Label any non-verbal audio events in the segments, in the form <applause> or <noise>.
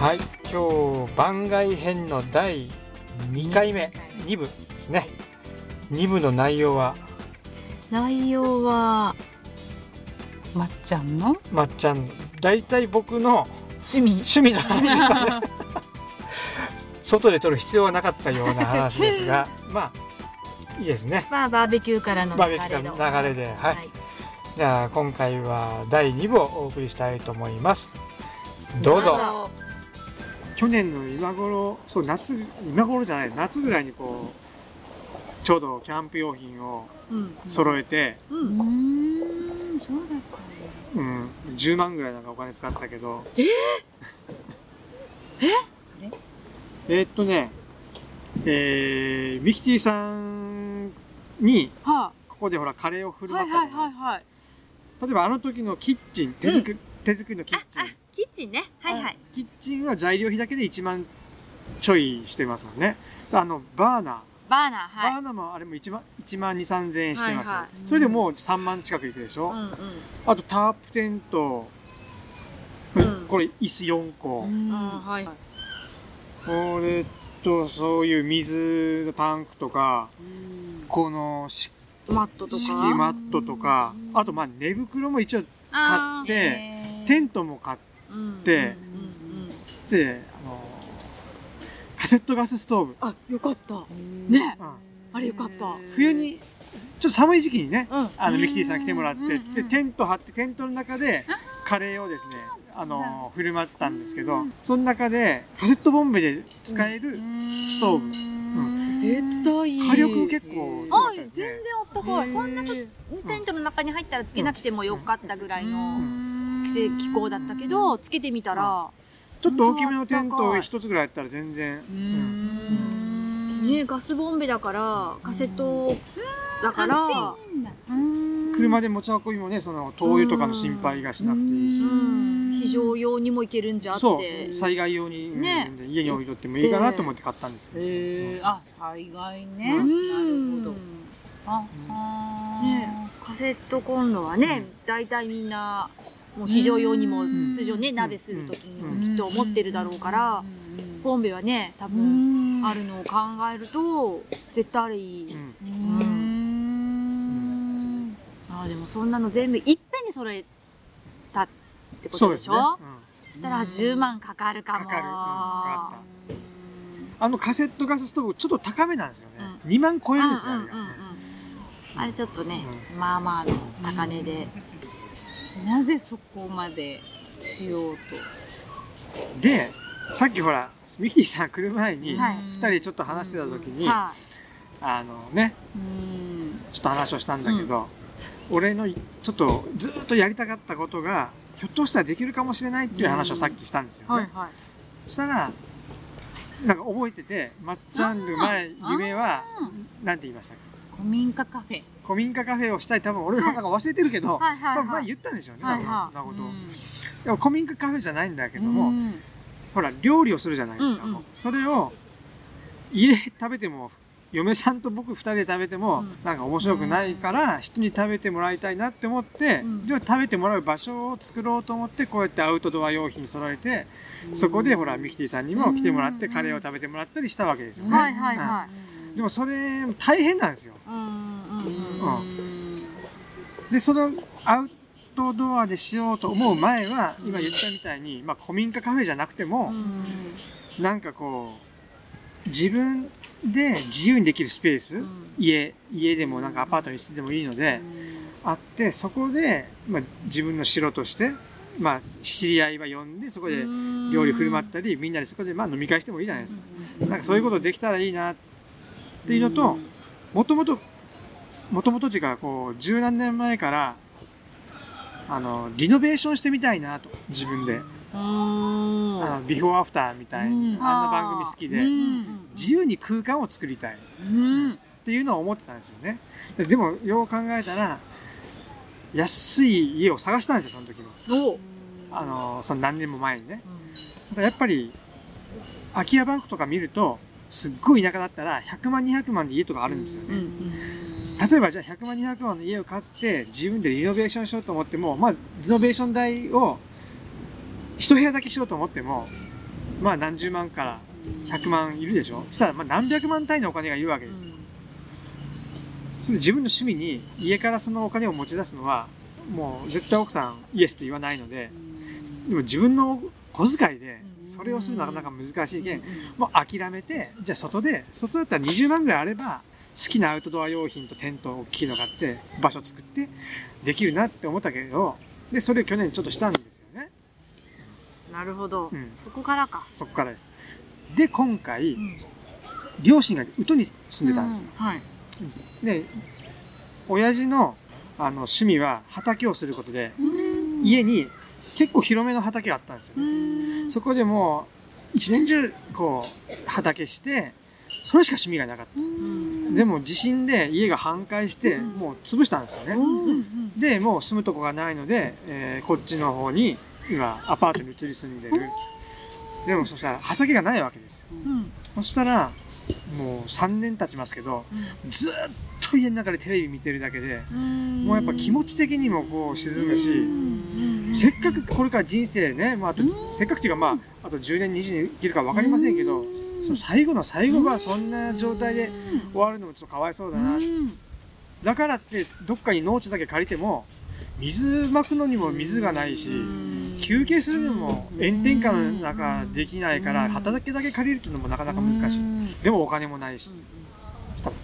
はい。今日番外編の第2回目。2部ですね。2部の内容は？内容はまっちゃんの？まっちゃん。大体僕の趣味。趣味の話でしたね。<laughs> 外で撮る必要はなかったような話ですが。<laughs> まあいいですね。まあバーベキューからのバー流れの。ベキューの流れではい、じゃあ今回は第2部をお送りしたいと思います。どうぞ去年の今頃そう夏今頃じゃない夏ぐらいにこうちょうどキャンプ用品をうん。揃えて、ううん。ーんそうだったうん、10万ぐらいなんかお金使ったけど。ええ？ー？っとねえー、ミキティさんにはここでほらカレーを振いる舞はいったじゃないですか、はいはいはい例えばあの時のキッチン手作り、手作りのキッチンキッチンね。はいはい。キッチンは材料費だけで1万ちょいしてますもんね。あのバーナー。バーナーはい。バーナーもあれも1万1万2、3千円してます、はいはい。それでもう3万近くいくでしょ、うんうん。あとタープテント、うん。これ椅子4個、うん。はいはい。これとそういう水のタンクとかこのしマットとか。敷マットとか。あとまあ寝袋も一応あ買ってテントも買っーうんでうんうんてあのカセットガスストーブ、あよかった。ね。うん。あれよかった。冬にちょっと寒い時期にねうん。あのミキティさん来てもらって、うんうんうんでテント張ってテントの中でカレーをですねあの振る舞ったんですけど、その中でカセットボンベで使えるストーブ。うん。絶対いい。火力結構すごかあ全然あったかい。そんなそテントの中に入ったらつけなくてもよかったぐらいの気候だったけどつけてみたら。ちょっと大きめのテント一つぐらいやったら全然、ううん。んねガスボンベだからカセットだから。車で持ち運びもねその灯油とかの心配がしなくていいし、うん。非常用にもいけるんじゃっそう。て災害用に、うんね。家に置いとってもいいかなと思って買ったんですよ、へえあ災害ね。うなるほど。ああねカセットコンロはね大体みんなもう非常用にもうん。通常ねうん。鍋する時にきっと思ってるだろうからうん。ボンベはね多う分ん。あるのを考えると絶対あれいい。うん。うん。あーでもそんなの全部いっぺんに揃えたってことでしょ？そうですね、うん。だから10万かかるかも。かかる。うんかかあのカセットガスストーブちょっと高めなんですよね、2万超えるんですよ、あれがうんうんうんうん。あれちょっとねうまあまあの高値でなぜそこまでしようと？でさっきほらミキティさん来る前にはい。2人ちょっと話してた時に、はあのねうん。ちょっと話をしたんだけど、俺のちょっとずっとやりたかったことがひょっとしたらできるかもしれないっていう話をさっきしたんですよね、いはいはい。そしたらなんか覚えててまっちゃんの前夢はあなんて言いましたっけ？古民家カフェ。古民家カフェをしたい。多分俺もなんか忘れてるけど、はいはいはい。多分前言ったんですよね、はいはい。多分そんなことをでも古民家カフェじゃないんだけども、うん。ほら料理をするじゃないですか、うんうん。それを家で食べても嫁さんと僕2人で食べても、うん。なんか面白くないから人に食べてもらいたいなって思って、うん。では食べてもらう場所を作ろうと思ってこうやってアウトドア用品揃えて、そこでほらミキティさんにも来てもらってうんカレーを食べてもらったりしたわけですよね、はいはいはい。うんでもそれ大変なんですよ。でそのアウトドアでしようと思う前は今言ったみたいに、まあ、古民家カフェじゃなくても、なんかこう自分で自由にできるスペース、家家でもなんかアパートにしてでもいいので、あってそこで、まあ、自分の城として、まあ、知り合いは呼んでそこで料理振る舞ったりみんなでそこでまあ飲み会してもいいじゃないですか、なんかそういうことできたらいいなっていうのともともともともとというかこう十何年前からあのリノベーションしてみたいなと自分で、あのビフォーアフターみたいな、うん。あんな番組好きで、うん。自由に空間を作りたい。うん。っていうのを思ってたんですよね。ででもよう考えたら安い家を探したんですよその時も。お。あのその何年も前にね。やっぱり空き家バンクとか見るとすっごい田舎だったら100万200万で家とかあるんですよね、例えばじゃあ100万200万の家を買って自分でリノベーションしようと思ってもまあリノベーション代を一部屋だけしようと思ってもまあ何十万から100万いるでしょ？そしたらまあ何百万単位のお金がいるわけですよ。それ自分の趣味に家からそのお金を持ち出すのはもう絶対奥さんイエスって言わないのででも自分の小遣いでそれをするのはなかなか難しいけんもう諦めてじゃあ外で外だったら20万ぐらいあれば好きなアウトドア用品とテント大きいの買って場所作ってできるなって思ったけどでそれを去年ちょっとしたんですよね、なるほど、うん、そこからか、そこからです。で今回うん。両親が宇都に住んでたんですよ、はい。で親父のあの趣味は畑をすることで家に結構広めの畑があったんですよ。ね、そこでもう一年中こう畑してそれしか趣味がなかった。でも地震で家が半壊してもう潰したんですよね、でもう住むとこがないので、えーこっちの方に今アパートに移り住んでる。でもそしたら畑がないわけですよ。うん。そしたらもう3年経ちますけどずっと家の中でテレビ見てるだけでもうやっぱ気持ち的にもこう沈むしせっかくこれから人生ね、まあ、あとせっかくっていうかまああと10年20年生きるか分かりませんけどその最後の最後がそんな状態で終わるのもちょっとかわいそうだな。だからってどっかに農地だけ借りても水まくのにも水がないし休憩するのも炎天下の中できないから畑だけ借りるっていうのもなかなか難しい。でもお金もないし。そしたら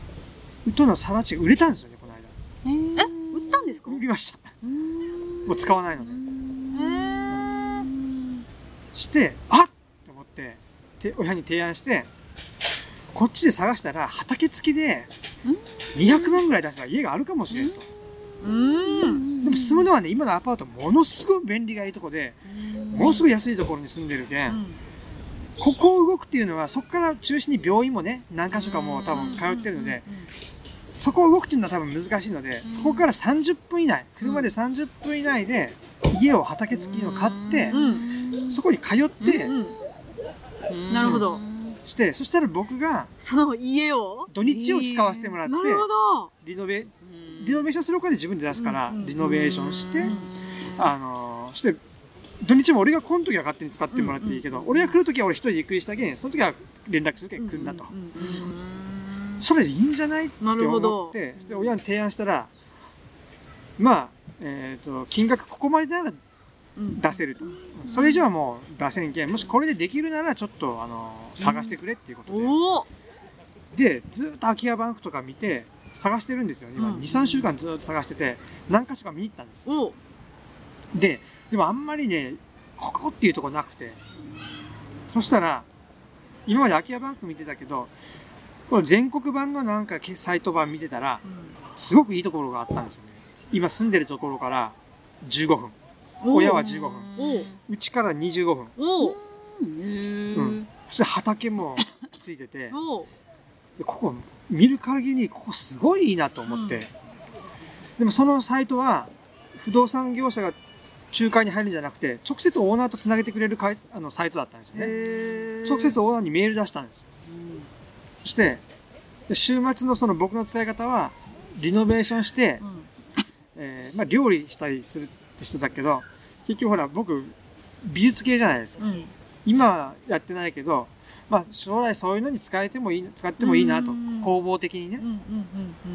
ウトのサラチが売れたんですよねこの間。え売ったんですか？売りました。もう使わないので。へえしてあっ！と思ってて親に提案してこっちで探したら畑付きで200万ぐらい出せば家があるかもしれんと。うん。でも住むのはね今のアパートものすごい便利がいいとこでものすごい安いところに住んでるけん、ここを動くっていうのはそこから中心に病院もね何箇所かもう多分通ってるのでそこを動くっていうのは多分難しいのでそこから30分以内車で30分以内で家を畑付きの買ってうん。そこに通ってなるほど。してそしたら僕がその家を？土日を使わせてもらってリノベリノベーションするお金自分で出すからうん。リノベーションしてあのーして土日も俺が来ん時は勝手に使ってもらっていいけど俺が来る時は俺一人でゆっくりしたけんその時は連絡するけん来んなと。それでいいんじゃない？ってなるほ思ど。ってで親に提案したらまあ、えー、と金額ここまでなら出せると。それ以上はもう出せんけん。もしこれでできるならちょっとあの探してくれっていうことで、おおでずっと空き家バンクとか見て探してるんですよ。今うん。23週間ずっと探してて何か所か見に行ったんですおででもあんまりねここっていうとこなくて。そしたら今まで空き家バンク見てたけどこれ全国版のなんかけサイト版見てたらすごくいいところがあったんですよね今住んでるところから15分。親は15分。おうちから25分。うん。そして畑もついてて。おでここ見る限りここすごいいいなと思って、でもそのサイトは不動産業者が仲介に入るんじゃなくて直接オーナーとつなげてくれるかいあのサイトだったんですよね。へ直接オーナーにメール出したんです。そしてで週末のその僕の使い方はリノベーションして、えーまあ、料理したりするって人だけど結局ほら僕美術系じゃないですか。うん。今はやってないけど、まあ、将来そういうのに使えてもいい使ってもいいなと。うん。工房的にね。うんうん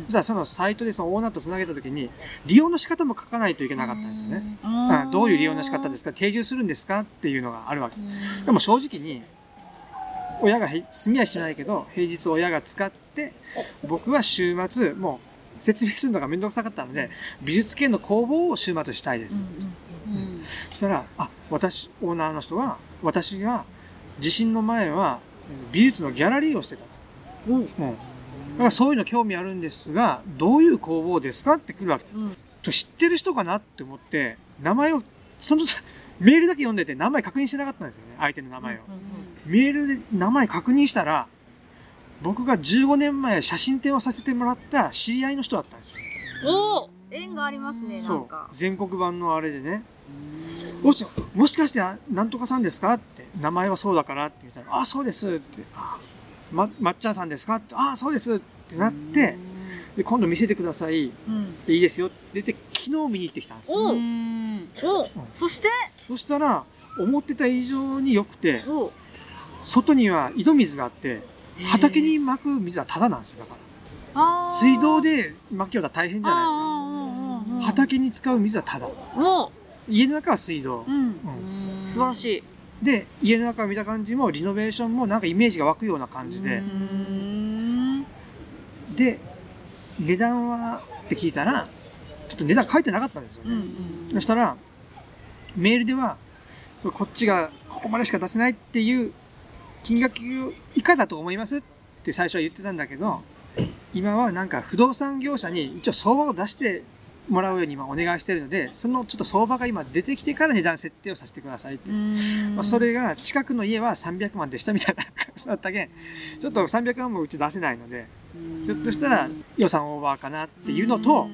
そしたらそのサイトでそのオーナーとつなげた時に利用の仕方も書かないといけなかったんですよね、うん。うんどういう利用の仕方ですか？定住するんですか？っていうのがあるわけ。でも正直に親がへ住みはしないけど平日親が使って僕は週末もう説明するのが面倒くさかったので美術系の工房を週末したいです、そしたらあ私オーナーの人は私が地震の前はえー美術のギャラリーをしてた。うん、だからそういうの興味あるんですがどういう工房ですかって来るわけうん。ちょ知ってる人かなって思って名前をその <laughs> メールだけ読んでて名前確認してなかったんですよね相手の名前を、メールで名前確認したら僕が15年前写真展をさせてもらった知り合いの人だったんですよ。おお縁がありますねなそう。んか。全国版のあれでね。もしもしかしてあなんとかさんですかって。名前はそうだからって言ったら「あそうです」って「あままっちゃんさんですか?」って「あそうです」ってなってで今度見せてください。うん。でいいですよって言って昨日見に行ってきたんですよ。おおそして？そしたら思ってた以上に良くてお外には井戸水があって、畑に巻く水はタダなんですよ。だから。水道で巻きようと大変じゃないですか。畑に使う水はタダ。も家の中は水道う、。うん。うん素晴らしい。で、家の中を見た感じも、リノベーションもなんかイメージが湧くような感じでう、ん。で、値段はって聞いたら、ちょっと値段書いてなかったんですよね。うんそしたら、メールでは、そうこっちがここまでしか出せないっていう金額以下だと思いますって最初は言ってたんだけど、今はなんか不動産業者に一応相場を出してもらうように今お願いしてるので、そのちょっと相場が今出てきてから値段設定をさせてくださいって。まあ、それが近くの家は300万でしたみたいな感じだったけん、ちょっと300万もうち出せないので、ひょっとしたら予算オーバーかなっていうのと、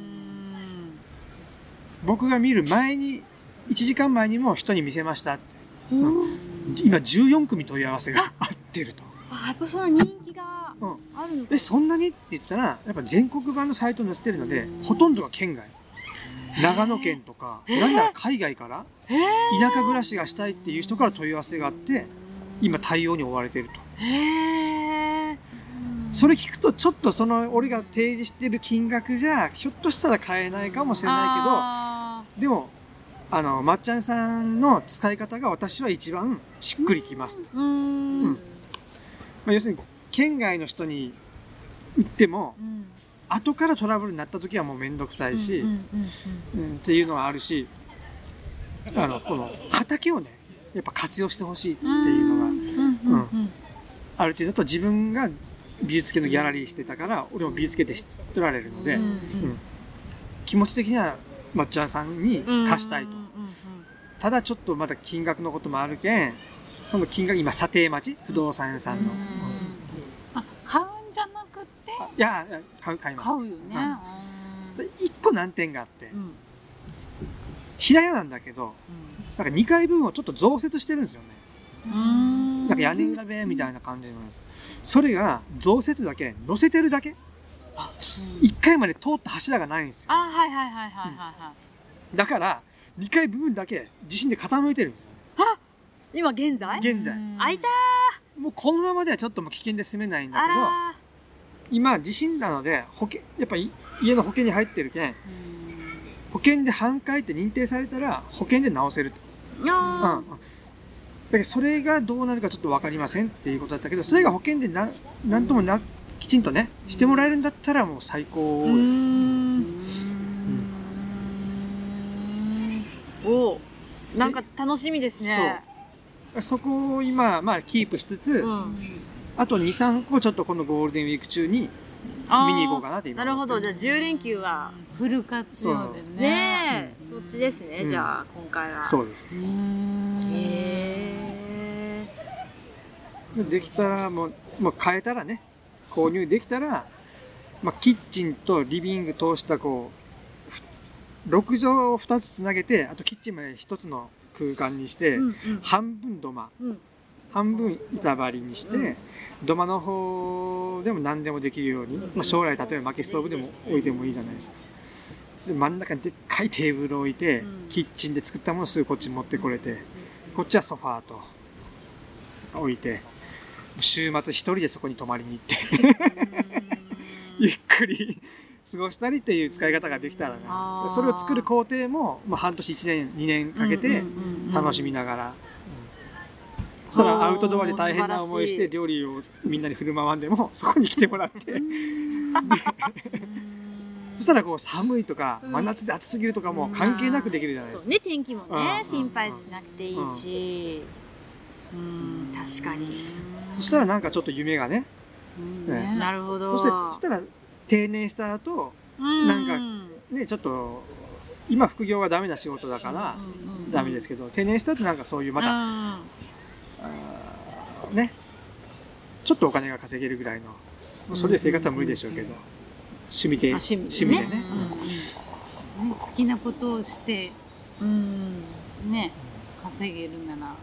僕が見る前に、1時間前にも人に見せましたって。今14組問い合わせがあってると。あ、やっぱその人気がうんあるのか。え、そんなにって言ったら、やっぱ全国版のサイトに載せてるので、ほとんどが県外。長野県とか、なんなら海外から、へ田舎暮らしがしたいっていう人から問い合わせがあって、今対応に追われてると。え。へえ。それ聞くと、ちょっとその、俺が提示してる金額じゃ、ひょっとしたら買えないかもしれないけど、でも、あの、まっちゃんさんの使い方が私は一番しっくりきます。うん。うん。まあ、要するに、県外の人に売っても、うん。後からトラブルになった時はもうめんどくさいし、っていうのはあるし、あの、この畑をね、やっぱ活用してほしいっていうのがうん。うん。うん。ある程度と自分が美術系のギャラリーしてたから、俺も美術系で知ってられるので、うん。うん。気持ち的にはまっちゃんさんにうん貸したいと。ただちょっとまだ金額のこともあるけん、その金額、今、査定待ち？不動産屋さんの。あ買うんじゃなくて？あいや、買う、買います。買うよね、それ一個難点があってう、ん平屋なんだけど、なんか2階分をちょっと増設してるんですよね。うんなんか屋根裏部屋みたいな感じのやつ。それが増設だけ、乗せてるだけ。1階まで通った柱がないんですよ。あ、はいはいはいはいはいはい。だから、2階部分だけ地震で傾いてるんですよ。今現在？現在。あいたもうこのままではちょっともう危険で住めないんだあけど、ら今地震なので、保険、やっぱり家の保険に入ってるけん、保険で半壊って認定されたら保険で直せると。ー。いやうん。ーだけどそれがどうなるかちょっとわかりませんっていうことだったけど、それが保険でな、なんともな、きちんとね、してもらえるんだったらもう最高うです。ーんおなんか楽しみですね。そこを今、まあキープしつつ、うん。あと2、3個ちょっとこのゴールデンウィーク中に見に行こうかなって今なるほど。じゃあ10連休は、フル活用でねねえ、そっちですね、うんじゃあ今回は。そうです。うんへできたらもう、もう変えたらね、購入できたら、まあ、キッチンとリビング通したこう、ふ6畳を2つつなげて、あとキッチンまで1つの空間にして、ーうん。半分土間、うん。半分板張りにして、うん。土間の方でも何でもできるように、まあ、将来例えば薪ストーブでも置いてもいいじゃないですか。で真ん中にでっかいテーブルを置いて、うん。キッチンで作ったものをすぐこっちに持ってこれて、こっちはソファーと置いて、週末一人でそこに泊まりに行って、ゆっくり過ごしたりっていう使い方ができたらあー。な。それを作る工程も、まあ、半年1年、2年かけて楽しみながら。うんそしたら。アウトドアで大変な思いして料理をみんなに振る舞わんでもそこに来てもらって。<laughs> そしたらこう寒いとかうん。真夏で暑すぎるとかも関係なくできるじゃないですか。そうね、天気もね、うん。心配しなくていいし。うん、確かに。そしたらなんかちょっと夢がね。ね。なるほど。そしてそしたら定年した後なんかねちょっと今副業はダメな仕事だからダメですけど定年した後なんかそういうまたね。ちょっとお金が稼げるぐらいのもうそれで生活は無理でしょうけど趣味であ趣味でね。趣味でね。うん。ね好きなことをしてうん。ね稼げるなら、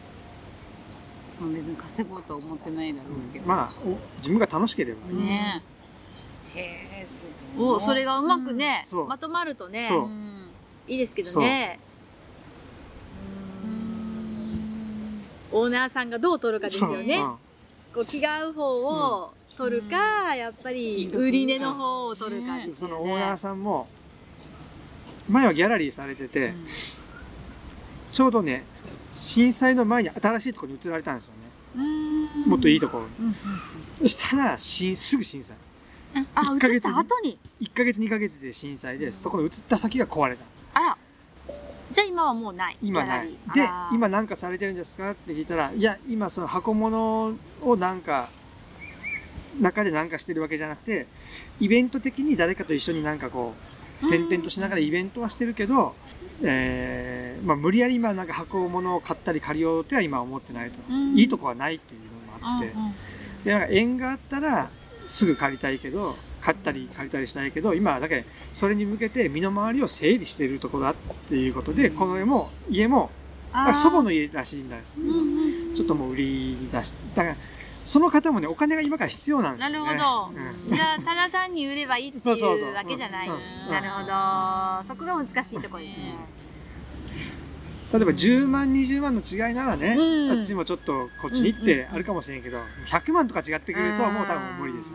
まあ、別に稼ごうとは思ってないだろうけど、まあお自分が楽しければねへえすごい。お、それがうまくねそう、まとまるとね、そう。うんいいですけどね。オーナーさんがどう取るかですよね。こう気が合う方を取るか、やっぱり売り値の方を取るかですよね。そのオーナーさんも前はギャラリーされてて、ちょうどね震災の前に新しいところに移られたんですよね。もっといいところに、そしたら震すぐ震災。あ、1ヶ月移った後に？1ヶ月2ヶ月で震災でそこの移った先が壊れた。あら。じゃあ今はもうない。今ない。で今何かされてるんですか？って聞いたらいや今その箱物をなんか中で何かしてるわけじゃなくてイベント的に誰かと一緒になんかこう転々としながらイベントはしてるけど、えーまあ、無理やり今なんか箱物を買ったり借りようっては今は思ってないと、うん。いいとこはないっていうのもあって、うんうん。でなんか縁があったらすぐ借りたいけど買ったり借りたりしたいけど今はだけそれに向けて身の回りを整理しているところだっていうことでこの家も家も祖母の家らしいんですうんうん。ちょっともう売りに出しだからその方もねお金が今から必要なんですね、るほど。うん。じゃあ、ただ単に売ればいいっていうわけじゃない。うん。うん。なるほど。そこが難しいところね。例えば10万20万の違いならね、うん。あっちもちょっとこっちに行ってあるかもしれんけど、100万とか違ってくるともう多分無理でしょ、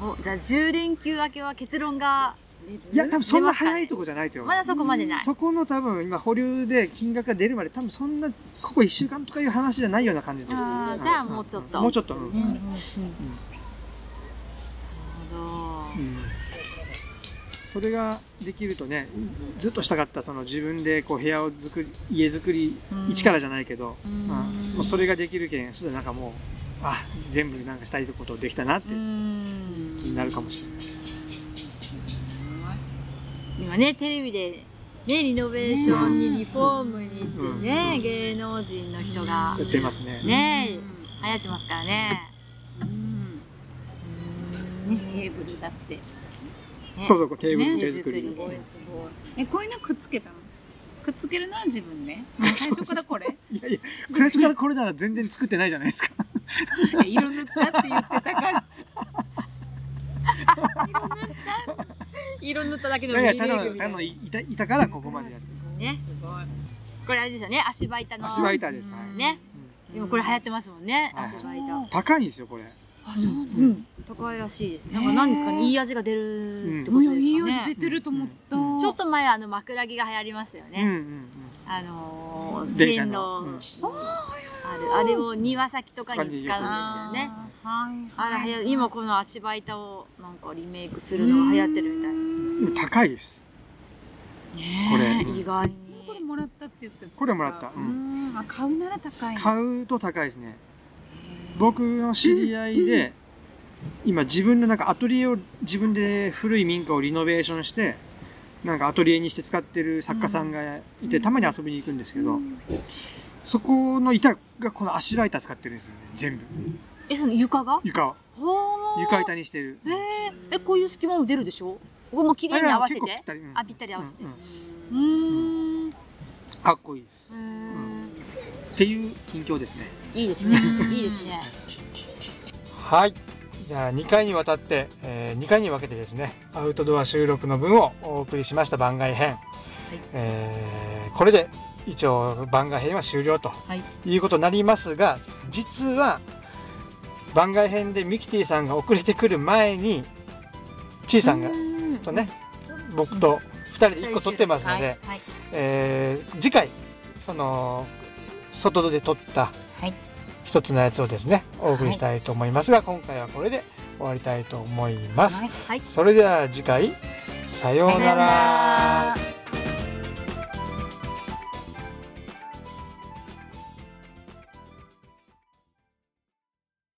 お、じゃあ10連休明けは結論が、いや多分そんな早いとこじゃないと思う。まだそこまでない。そこの多分今保留で金額が出るまで多分そんなここ1週間とかいう話じゃないような感じですあーじゃあもうちょっと。もうちょっと、うん。うんうんうんなるほど。うん。それができるとねずっとしたかったその自分でこう部屋を作り家作りうん。一からじゃないけど、うん。まあもうそれができるけんそれでなんかもうあ全部なんかしたいことできたなってうん。気になるかもしれない、今ね、テレビで、ね、リノベーションにリフォームにってね、芸能人の人が。やってますね。ね流行ってますからね。ね、テーブルだって。ね。そうそうこうテーブルね。手作り、手作りすごいすごい。え、こういうのくっつけたの？くっつけるのは自分で、もう最初からこれ？いやいや最初からこれなら全然作ってないじゃないですか。色塗ったって言ってたから。色塗っただけのいやいやたリメイクみたいなだただのいたいたからここまでやるね。すごい。これあれですよね、足場板の。足場板です、はいね。うん今これ流行ってますもんね、はい足場板。高いんですよこれあ、そうなううんん。高いらしいです。なんか何ですかね、いい味が出るってこのいとですかね。い味出てると思った。うんちょっと前あの枕木が流行りましたよね。うんうんうんあのー、電車線の路、うんあるあれを庭先とかに使うんですよね。あーはい。あら、はや今この足場板をなんかリメイクするのが流行ってるみたい。でも高いです。ねこれ。え意外に。これもらったって言ってた。これもらった。ううん。ん。あ、買うなら高い。買うと高いですね。僕の知り合いで今自分のなんかアトリエを自分で古い民家をリノベーションしてなんかアトリエにして使ってる作家さんがいてたまに遊びに行くんですけどそこの板がこの足場板使ってるんですよね全部え、その床が？床。床板にしてる。えー、え、こういう隙間も出るでしょ？ここも綺麗に合わせて？あうん。あ、ぴったり合わせて。うんうん。うーん。かっこいいです。うー。ん。っていう近況ですね。いいですね。<laughs> いいですね。はい。じゃあ2回にわたって、え2回に分けてですね、アウトドア収録の分をお送りしました番外編。えーこれで一応番外編は終了とはい。いうことになりますが、実は番外編でミキティさんが遅れてくる前に、ちいさんがとね、僕と2人で1個撮ってますので、はい。はいえー次回その外で撮ったはい。一つのやつをですねお送りしたいと思いますが、今回はこれで終わりたいと思います、はいはい。それでは次回さようなら